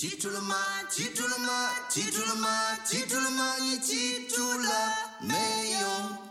记住了吗？记住了吗？记住了吗？记住了吗？你记住了没有？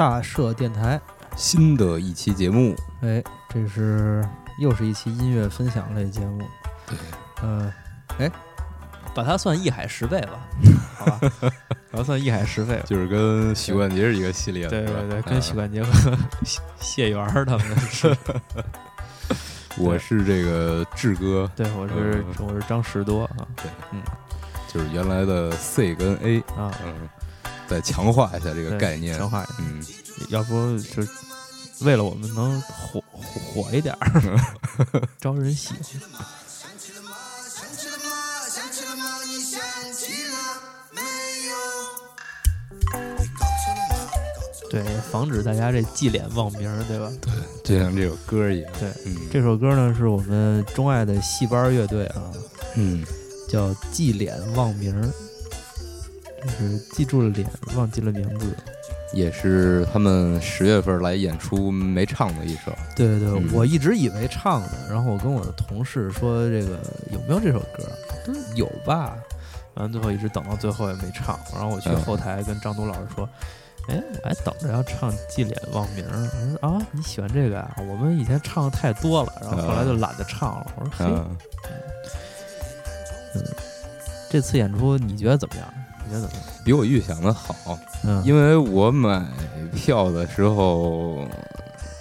大社电台，新的一期节目，哎，这是又是一期音乐分享类节目。对，嗯、哎，把它算一海十倍吧，好吧，把它算一海十倍吧。就是跟许冠杰是一个系列的，对对对，跟啊许冠杰和谢谢元儿他们是，我是这个志哥，对我是嗯。我是张十多啊。对，嗯。就是原来的 C 跟 A，啊，嗯，再强化一下这个概念，强化一下。嗯，要不就为了我们能火火火一点儿，招人喜欢。对，防止大家这记脸忘名儿，对吧？对就像这首歌一样，对，嗯，这首歌呢是我们钟爱的戏班乐队啊，嗯，叫《记脸忘名》，就是记住了脸，忘记了名字。也是他们十月份来演出没唱的一首，对对对，嗯。我一直以为唱的，然后我跟我的同事说这个有没有这首歌，他说有吧，完了最后一直等到最后也没唱，然后我去嗯后台跟张东老师说。哎，我还等着要唱《记脸忘名》呢。我说啊，你喜欢这个呀、我们以前唱的太多了，然后后来就懒得唱了。我说嘿，嗯，这次演出你觉得怎么样？你觉得怎么样？比我预想的好，嗯，因为我买票的时候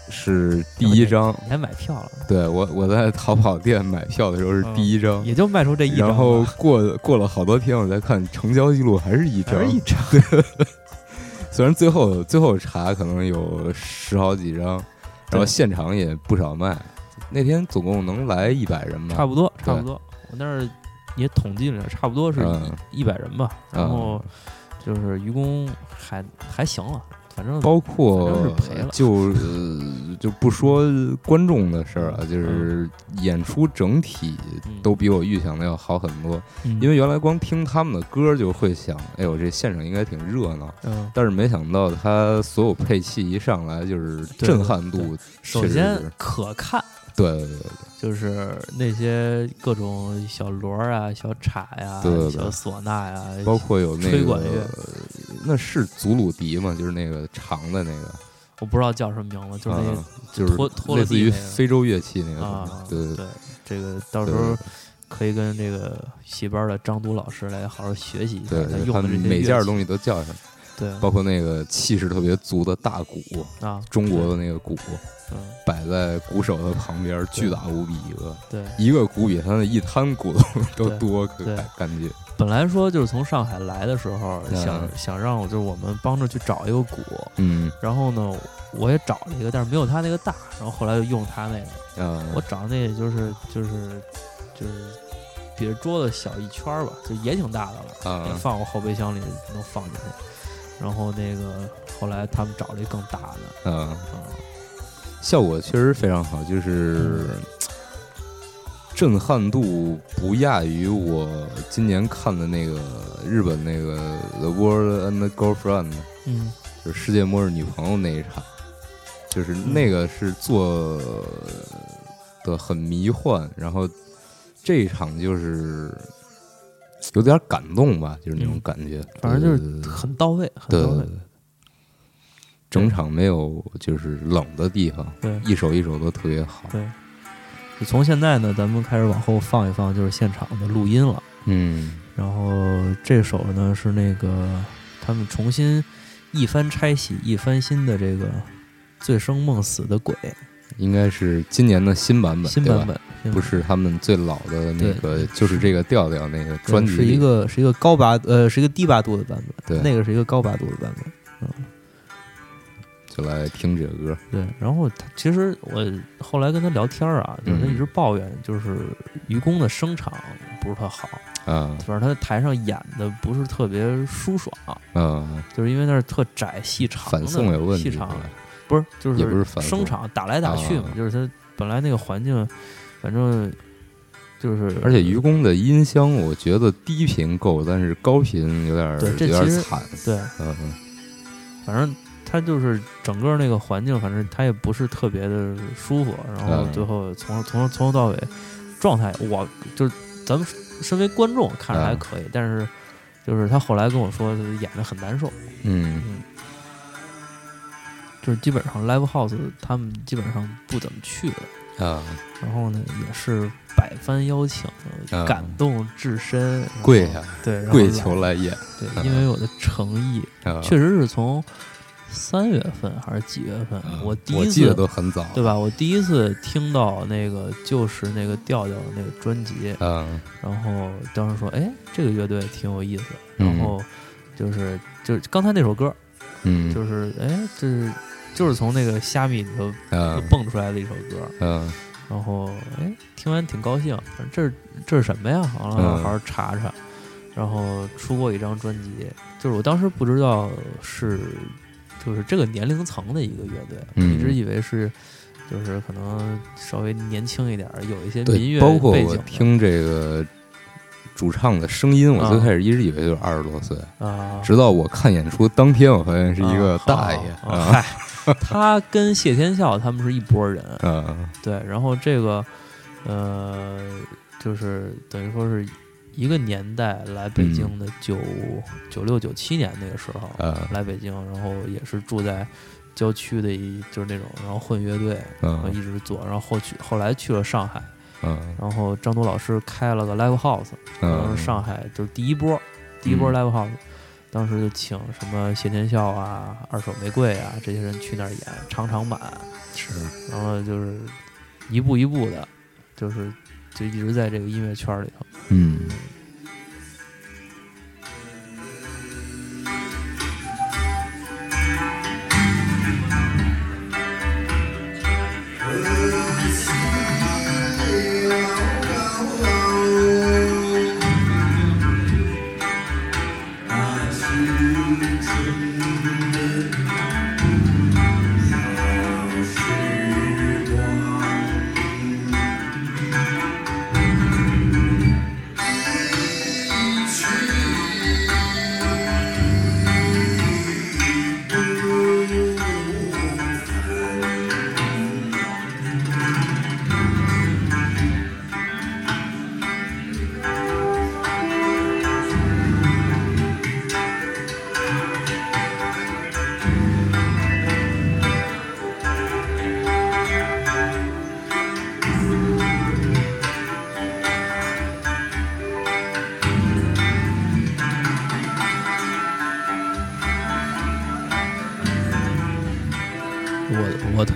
是第一张，你还买票了，对我我在淘宝店买票的时候是第一张，也就卖出这一张，然后过过了好多天，我再看成交记录还是一张，还是一张，虽然最后最后查可能有十好几张，然后现场也不少卖。那天总共能来一百人吧，差不多，差不多。我那儿也统计了，差不多是嗯一百人吧。然后嗯就是愚公还还行了，反正包括就、呃、就不说观众的事儿啊，就是演出整体嗯都比我预想的要好很多。嗯因为原来光听他们的歌就会想，哎呦这现场应该挺热闹，嗯，但是没想到他所有配器一上来就是震撼度首先，可看。对对对对，就是那些各种小锣儿啊、小镲呀、对对对。小唢呐呀，包括有那个吹管乐。那是祖鲁笛吗？就是那个长的那个，我不知道叫什么名字，就是那个啊就是拖拖类似于非洲乐器那个东啊西，，对对对，这个到时候可以跟这个戏班的张都老师来好好学习一下他用的这些每件东西都叫上，对。包括那个气势特别足的大鼓，啊，中国的那个鼓嗯，摆在鼓手的旁边，巨大无比一个，对，一个鼓比他那一摊鼓都 都多，可对。感感觉，本来说就是从上海来的时候，嗯。想想让我就是我们帮着去找一个鼓，嗯。然后呢，我也找了一个，但是没有他那个大，然后后来就用他那个，嗯，我找那个就是就是就是比这桌子小一圈儿吧，就也挺大的了，也啊放我后备箱里能放进去。然后那个后来他们找了一更大的，嗯。嗯，效果确实非常好，就是嗯。震撼度不亚于我今年看的那个日本那个《The World and the Girlfriend》，嗯。就是世界末日女朋友那一场，就是那个是做的很迷幻，然后这一场就是有点感动吧，就是那种嗯。感觉，反正就是很到位，很到位。整场没有就是冷的地方，对。一首一首都特别好。对。就从现在呢，咱们开始往后放一放，就是现场的录音了。嗯。然后这首呢是那个他们重新一番拆洗、一番新的这个《醉生梦死的鬼》应该是今年的新版本，新版本，不是他们最老的那个，就是这个调调那个专辑是一个是一个高八呃是一个低八度的版本，对。那个是一个高八度的版本。嗯。就来听这个歌。对，然后他其实我后来跟他聊天啊，就是他嗯一直抱怨，就是愚公的声场不是特好，啊。反正他在台上演的不是特别舒爽，嗯，就是因为那是特窄细长的反送有问题细长不是就也不是声场打来打去嘛，啊。就是他本来那个环境，反正就是而且愚公的音箱，我觉得低频够，但是高频有点儿对这有点惨。对，嗯嗯反正他就是整个那个环境，反正他也不是特别的舒服，然后嗯。最后从从从头到尾状态，我就是咱们身为观众看着还嗯。可以，但是就是他后来跟我说演的很难受，嗯。嗯就是基本上 live house 他们基本上不怎么去了，啊，然后呢也是百般邀请，嗯感动至深，跪下对，跪求来演对，因为我的诚意，啊，确实是从三月份还是几月份，啊我第一次我记得都很早，对吧？我第一次听到那个就是那个调调的那个专辑，嗯然后当时说，哎，这个乐队挺有意思。嗯。然后就是就是刚才那首歌，嗯。就是哎，这是就是从那个虾米里头啊蹦出来的一首歌。嗯。然后哎，听完挺高兴，这是这是什么呀？完了嗯。好好查查，然后出过一张专辑，就是我当时不知道是就是这个年龄层的一个乐队，一直以为是就是可能稍微年轻一点儿，有一些民，乐包括我背景听这个主唱的声音，我啊最开始一直以为就是二十多岁，啊，直到我看演出当天，我发现是一个啊大爷啊啊。嗨，他跟谢天笑他们是一拨人，嗯。对，然后这个呃，就是等于说是一个年代来北京的九九六九七年那个时候、啊来北京，然后也是住在郊区的一就是那种，然后混乐队，然后嗯一直做，然后后去后来去了上海，嗯。然后张铎老师开了个 live house，然后嗯，上海就是第一波，第一波嗯。live house。当时就请什么谢天笑啊、二手玫瑰啊这些人去那儿演长场版，是然后就是一步一步的，就是就一直在这个音乐圈里头。嗯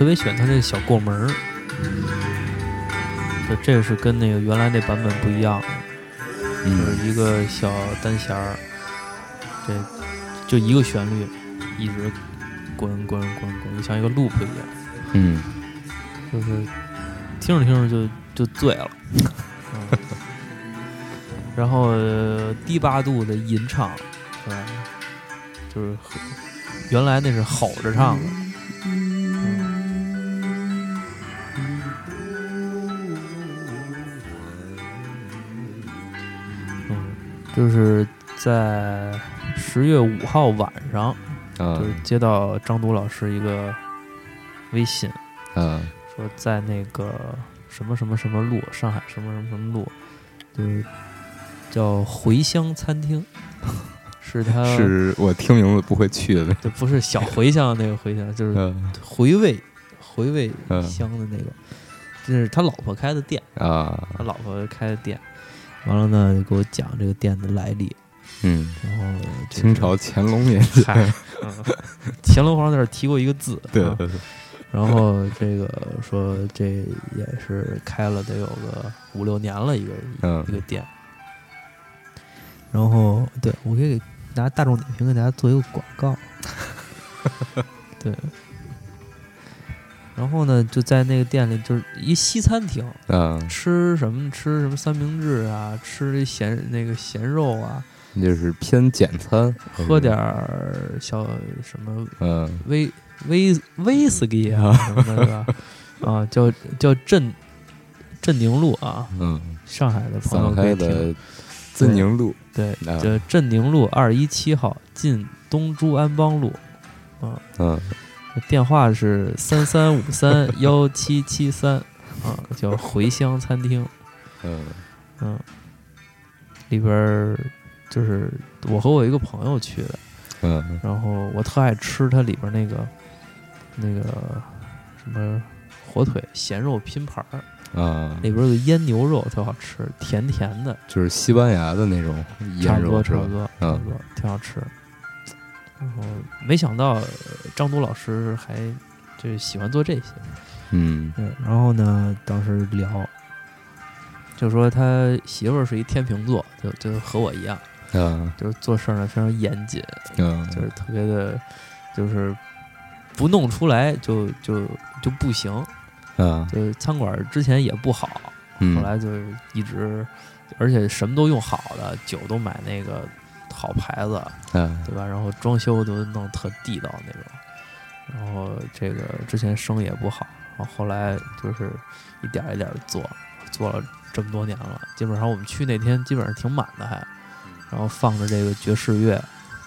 特别喜欢他这个小过门儿，就这个是跟那个原来那版本不一样的，就嗯。是一个小单弦儿，这就一个旋律，一直滚滚滚滚，就像一个 loop 一样，嗯。就是听着听着就就醉了。嗯。然后、呃低八度的吟唱，是吧？就是和原来那是吼着唱的，就是在十月五号晚上，啊。就是接到张都老师一个微信，嗯说在那个什么什么什么路，上海什么什么什么路，就是叫回乡餐厅，是他是我听名字不会去的那对，不是小茴香那个茴香，就是回味回味嗯。香的那个，这是他老婆开的店，啊。他老婆开的店，完了呢就给我讲这个店的来历，嗯，然后就是清朝乾隆年间，乾隆皇上在这提过一个字，啊。对对。对，然后这个说这也是开了得有个五六年了一个、嗯。一个店，然后对我可以给拿大众点评给大家做一个广告，对，然后呢，就在那个店里，就是一西餐厅，啊，吃什么吃什么三明治啊，吃咸那个咸肉啊，就是偏简餐，喝点儿小什么嗯威威威士忌啊什么那个啊，叫叫镇镇宁路啊，嗯，上海的朋友可以听。开的自宁路，对，啊叫镇宁路二一七号，进东珠安邦路，嗯电话是三三五三幺七七三啊，叫回乡餐厅。嗯。嗯，里边儿就是我和我一个朋友去的，嗯。然后我特爱吃它里边儿那个那个什么火腿咸肉拼盘儿，啊，里边儿有个腌牛肉特好吃，甜甜的，就是西班牙的那种差腌不多肉差不？多差嗯不多，挺好吃。然后没想到呃张都老师还就是喜欢做这些，嗯对，然后呢，当时聊，就说他媳妇儿是一天秤座，就就和我一样，啊就是做事儿呢非常严谨，嗯，就是特别的，就是不弄出来就就就不行。啊，就是餐馆儿之前也不好，嗯后来就是一直，而且什么都用好的，酒都买那个好牌子，嗯对吧？然后装修都弄特地道那种。然后这个之前生意也不好，然后后来就是一点儿一点儿做，做了这么多年了。基本上我们去那天基本上挺满的还，然后放着这个爵士乐，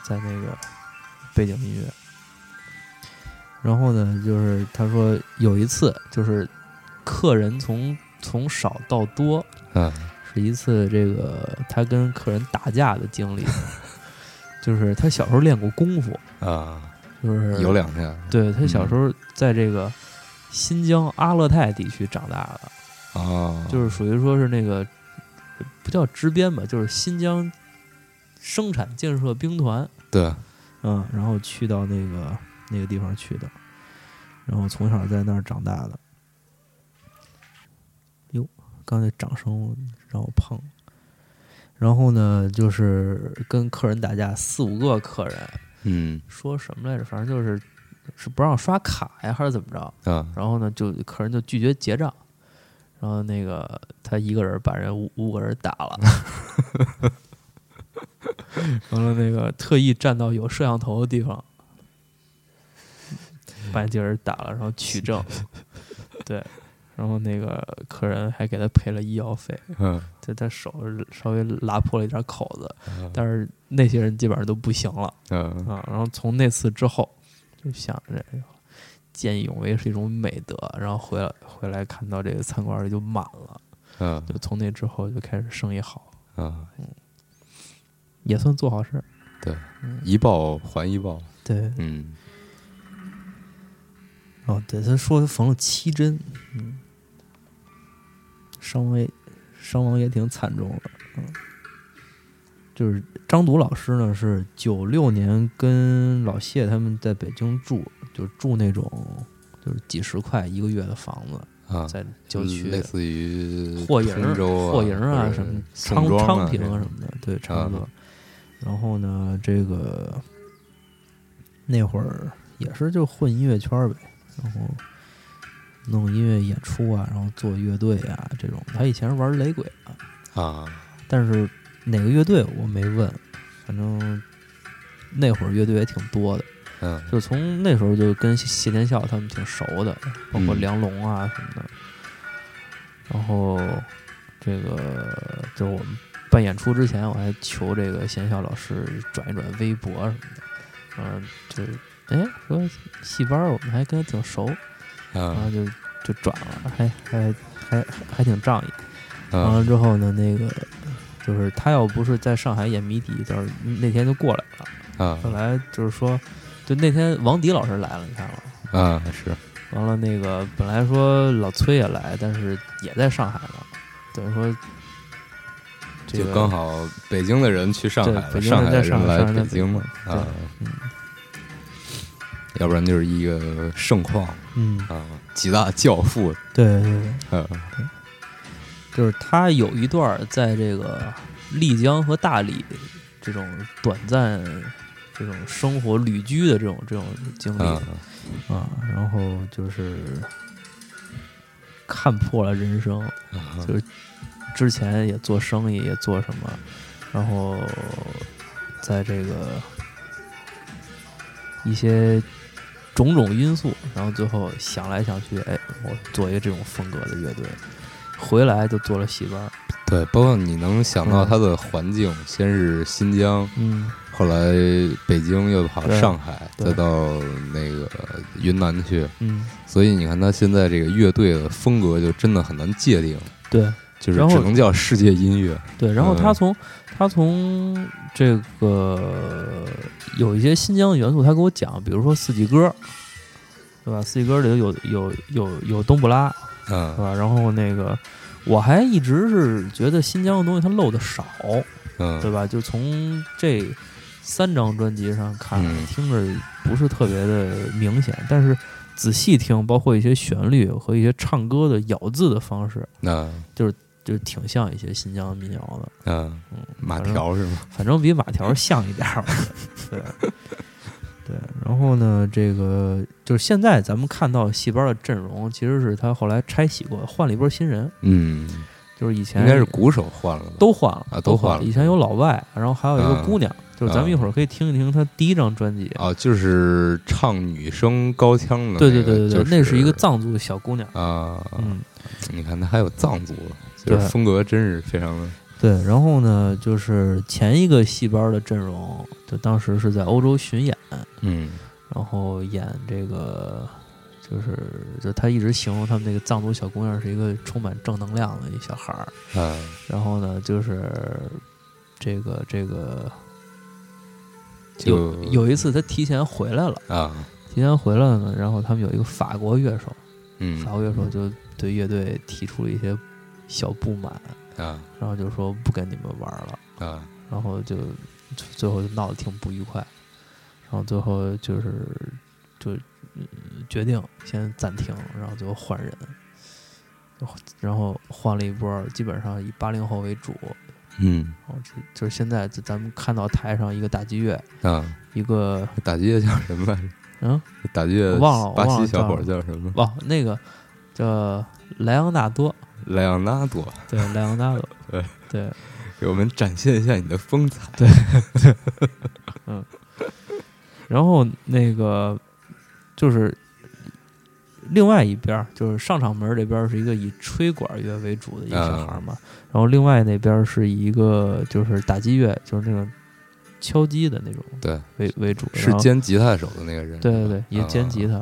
在那个背景音乐。然后呢，就是他说有一次就是客人从从少到多，嗯是一次这个他跟客人打架的经历，就是他小时候练过功夫，啊，就是有两天对他小时嗯候在这个新疆阿勒泰地区长大的，啊，就是属于说是那个不叫支边吧，就是新疆生产建设兵团，对，嗯，然后去到那个那个地方去的，然后从小在那儿长大的。哟，刚才掌声让我碰了。然后呢，就是跟客人打架，四五个客人嗯。说什么来着？反正就是是不让刷卡呀，还是怎么着？啊。然后呢，就客人就拒绝结账，然后那个他一个人把人五五个人打了，完了那个特意站到有摄像头的地方，把几个人打了，然后取证，对，然后那个客人还给他赔了医药费，嗯。就他手稍微拉破了一点口子，啊但是那些人基本上都不行了。嗯。啊，然后从那次之后就想着见义勇为是一种美德，然后回来回来看到这个餐馆里就满了，嗯。就从那之后就开始生意好，嗯，也算做好事儿。对。嗯，一报还一报，对，嗯。哦，对，他说他缝了七针，嗯，伤亡伤亡也挺惨重的，嗯，就是张笃老师呢是九六年跟老谢他们在北京住，就住那种就是几十块一个月的房子，啊，在郊区类似于霍营霍营啊什么昌昌平啊什么的，对，差不多啊。然后呢，这个那会儿也是就混音乐圈儿呗，然后弄音乐演出啊，然后做乐队啊这种。他以前是玩雷鬼的，啊，但是哪个乐队我没问，反正那会儿乐队也挺多的，嗯。就从那时候就跟谢天笑他们挺熟的，包括嗯。梁龙啊什么的。然后这个就是我们办演出之前，我还求这个谢天笑老师转一转微博什么的，嗯，就是哎说戏班儿我们还跟他挺熟，然后啊就就转了，还还还还挺仗义。完啊了之后呢，那个就是他要不是在上海演谜底，就是那天就过来了。啊后来就是说，就那天王迪老师来了，你看了。啊是。完了，那个本来说老崔也来，但是也在上海呢，等于说这个就刚好北京的人去上海了，上海的人在上海来北京嘛啊，嗯要不然就是一个盛况嗯，啊，几大教父，对对对，啊就是他有一段在这个丽江和大理这种短暂这种生活旅居的这种这种经历嗯啊，然后就是看破了人生，嗯就是之前也做生意，也做什么，然后在这个一些种种因素，然后最后想来想去，哎，我做一个这种风格的乐队，回来就做了戏班，对，包括你能想到嗯。它的环境，先是新疆，嗯，后来北京，又跑上海，再到那个云南去，嗯，所以你看他现在这个乐队的风格就真的很难界定，对就是然后只能叫世界音乐。对，然后他嗯从、他从这个有一些新疆的元素，他给我讲，比如说四季歌，对吧？四季歌里头有有有有冬不拉，是嗯吧？然后那个我还一直是觉得新疆的东西它漏的少，嗯，对吧？就从这三张专辑上看，嗯听着不是特别的明显，但是仔细听，包括一些旋律和一些唱歌的咬字的方式，那就挺像一些新疆民谣的。嗯，嗯，马条是吗？反正比马条像一点儿，对对。然后呢，这个就是现在咱们看到戏班的阵容，其实是他后来拆洗过，换了一波新人，嗯，就是以前应该是鼓手换了？都换了啊都都换了以前有老外，然后还有一个嗯姑娘，就是咱们一会儿可以听一听她第一张专辑。啊，就是唱女声高腔的、对对对对对，那那是一个藏族的小姑娘。啊，嗯，你看他还有藏族的，就是对风格真是非常的对。然后呢，就是前一个戏班的阵容，就当时是在欧洲巡演，嗯。然后演这个，就是就他一直形容他们那个藏族小姑娘是一个充满正能量的一小孩儿。嗯然后呢，就是这个这个有就有一次他提前回来了，啊。提前回来了呢，然后他们有一个法国乐手，嗯。法国乐手就对乐队提出了一些小不满，啊。然后就说不跟你们玩了，啊。然后就就最后就闹得挺不愉快，然后最后就是就、嗯决定先暂停，然后最后换人，然后换了一波，基本上以八零后为主，嗯。然后就就是现在就咱们看到台上一个打击乐，啊，一个打击乐叫什么？来着？嗯？打击乐我忘了我巴忘了西小伙叫叫什么？忘那个叫莱昂纳多，莱昂纳多，对莱昂纳多，对。对。给我们展现一下你的风采。对，嗯。然后那个就是另外一边儿，就是上场门这边儿是一个以吹管乐为主的一个小孩儿嘛，然后另外那边儿是以一个就是打击乐，就是那种敲击的那种对，为为主，是兼吉他手的那个人。对对对，也兼啊吉他，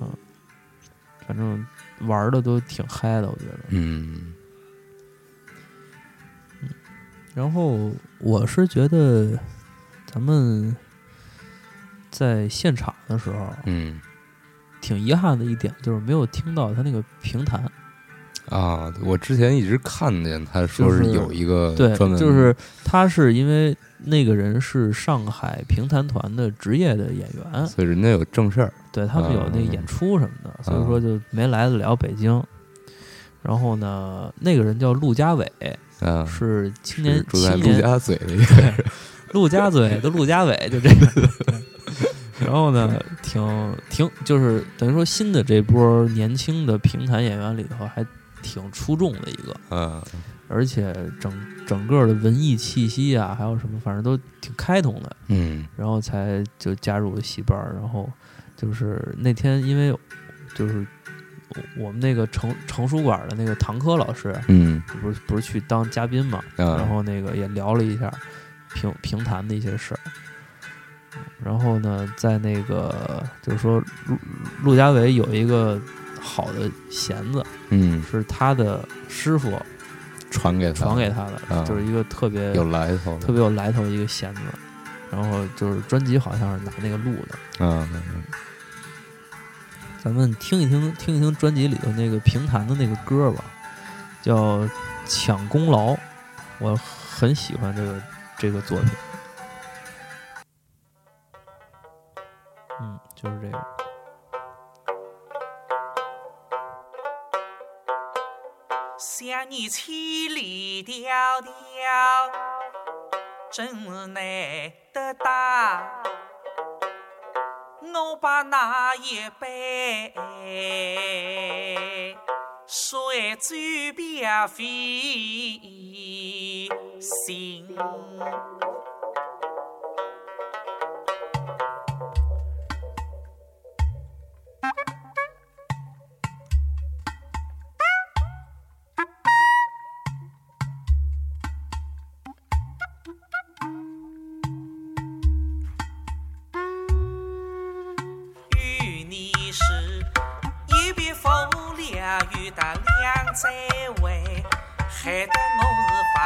嗯，反正玩的都挺嗨的，我觉得。嗯然后我是觉得咱们在现场的时候，嗯挺遗憾的一点就是没有听到他那个评弹，啊，我之前一直看见他说就是是有一个对，专门就是他是因为那个人是上海评弹团的职业的演员，所以人家有正事儿。对他们有那个演出什么的，所以说就没来得了北京。然后呢，那个人叫陆家伟，啊，是青年是住在陆家嘴的一个人。陆家嘴的陆家伟，就这个。然后呢，挺挺就是等于说新的这波年轻的评弹演员里头，还挺出众的一个，嗯，而且整整个的文艺气息啊，还有什么，反正都挺开通的。嗯然后才就加入了戏班儿，然后就是那天因为就是我我们那个成成书馆的那个唐科老师，嗯。不是不是去当嘉宾嘛，然啊，后那个也聊了一下评评弹的一些事儿。然后呢，在那个就是说，陆陆家伟有一个好的弦子，嗯，是他的师傅传给他，传给他的，啊就是一个特别有来头，特别有来头的一个弦子。然后就是专辑好像是拿那个录的，啊，咱们听一听听一听专辑里头那个评弹的那个歌吧，叫《抢功劳》，我很喜欢这个这个作品。嗯，就是这个。想你千里迢迢，真难得到。我把那一杯水酒别费心。的两在位，害得我是放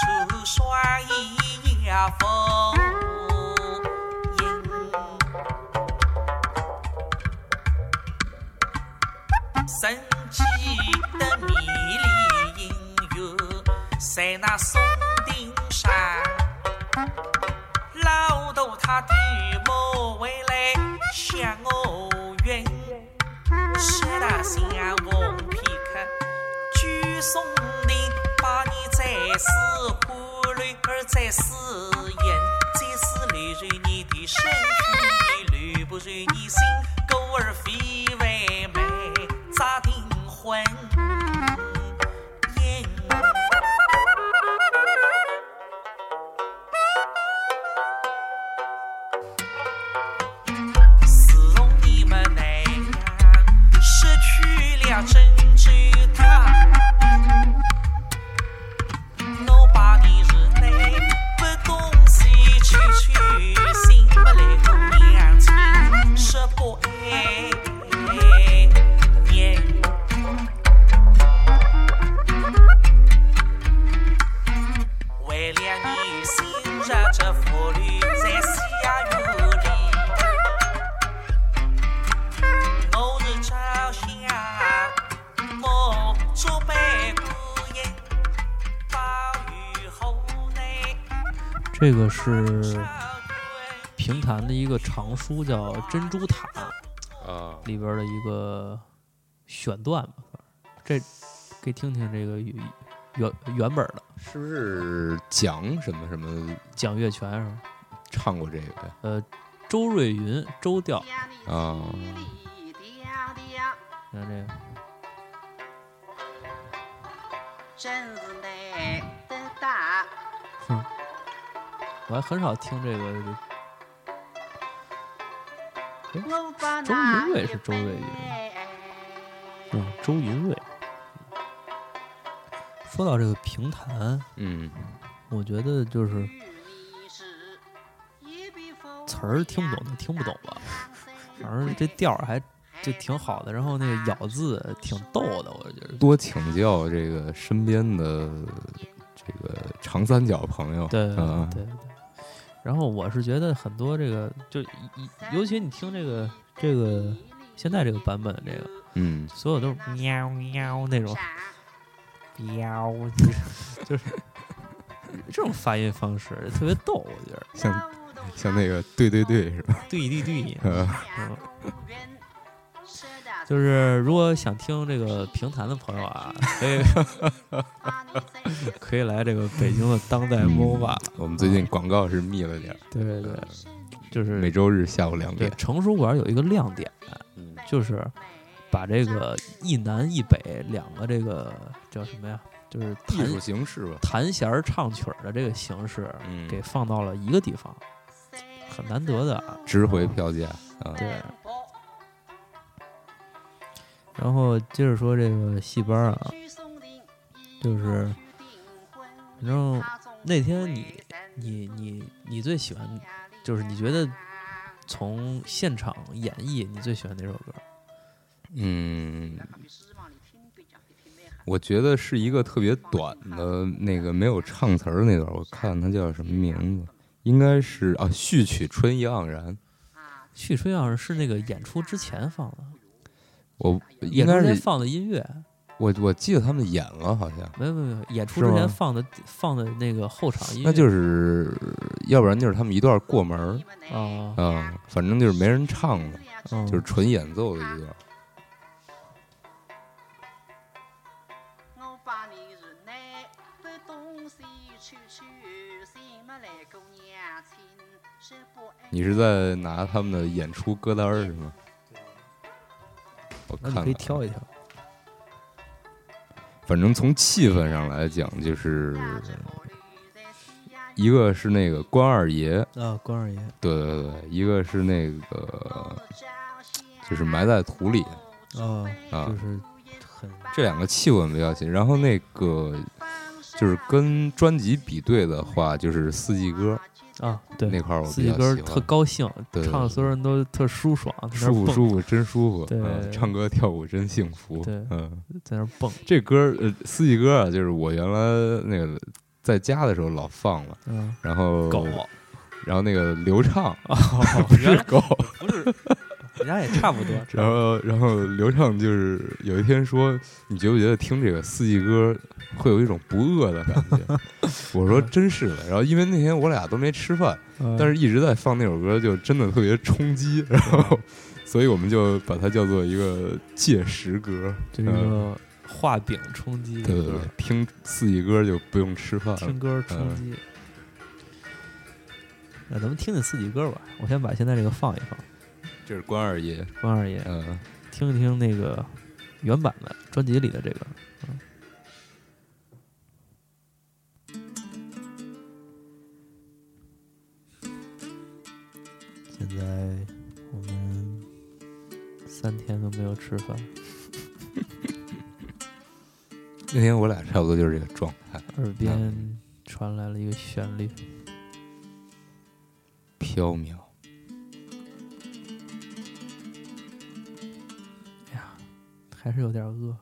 出双翼呀风影。神奇的迷离音乐，在那松顶上。老头他在思苦泪儿在思言，这是泪如你的身躯，泪不如你心，狗儿非为美，咋订婚这个是评弹的一个长书，叫《珍珠塔》啊，里边的一个选段吧。这给听听这个原原原本的是不是讲什么什么蒋月泉是吧？唱过这个呀？呃，周瑞云周调，啊，你看这个，真是难得大。我还很少听这个。我把周云瑞是周瑞云嗯，周云瑞。说到这个评弹，嗯，我觉得就是词儿听不懂就听不懂吧，反正这调儿还就挺好的，然后那个咬字挺逗的，我觉得。多请教这个身边的这个长三角朋友。对对对。然后我是觉得很多这个，就一一尤其你听这个这个现在这个版本的这个，嗯，所有都是喵喵那种喵，就是就是这种发音方式特别逗，我觉得。像像那个对对对是吧？对对对，就是如果想听这个评弹的朋友啊，可以 可以来这个北京的当代 MOVA，、我们最近广告是密了点儿，对对对，就是每周日下午两对点。成熟馆有一个亮点，嗯就是把这个一南一北两个这个叫什么呀？就是弹艺术形式吧，弹弦儿唱曲儿的这个形式嗯，给放到了一个地方，很难得的啊。值回票价啊。对，然后接着说这个戏班啊，就是反正那天你你你你最喜欢，就是你觉得从现场演绎你最喜欢哪首歌？嗯，我觉得是一个特别短的那个没有唱词儿那段，我看它叫什么名字，应该是啊序曲《春意盎然》，序春盎然是那个演出之前放的，我应演出之前该是放的音乐，我我记得他们演了，好像没有没有没有，演出之前放的放的那个后场音乐，那就是要不然就是他们一段过门儿啊，啊，反正就是没人唱的，嗯就是纯演奏的一段。你是在拿他们的演出歌单是吗？我那你可以看看啊，挑一挑。反正从气氛上来讲，就是一个是那个关二爷，啊，关二爷，对对对，一个是那个就是埋在土里哦，啊就，是很这两个气氛比较紧。然后那个就是跟专辑比对的话，就是四季歌啊，对，那块儿我四季歌特高兴，对对唱的所有人都特舒爽，舒服舒服，真舒服。对嗯唱歌跳舞真幸福。对嗯，在那蹦，这歌呃，四季歌啊，就是我原来那个在家的时候老放了，嗯，然后狗，然后那个刘畅哦，不是狗，不是，人家也差不多，然后然后刘畅就是有一天说，你觉不觉得听这个四季歌会有一种不饿的感觉？我说真是的。然后因为那天我俩都没吃饭，嗯但是一直在放那首歌，就真的特别冲击，然后所以我们就把它叫做一个戒食歌。这个画饼冲击对对对，听四季歌就不用吃饭了。听歌冲击。那咱们听听四季歌吧，我先把现在这个放一放，这是关二爷，关二爷。嗯，听一听那个原版的专辑里的这个。嗯。现在我们三天都没有吃饭，那天我俩差不多就是这个状态，耳边传来了一个旋律，飘渺。还是有点饿。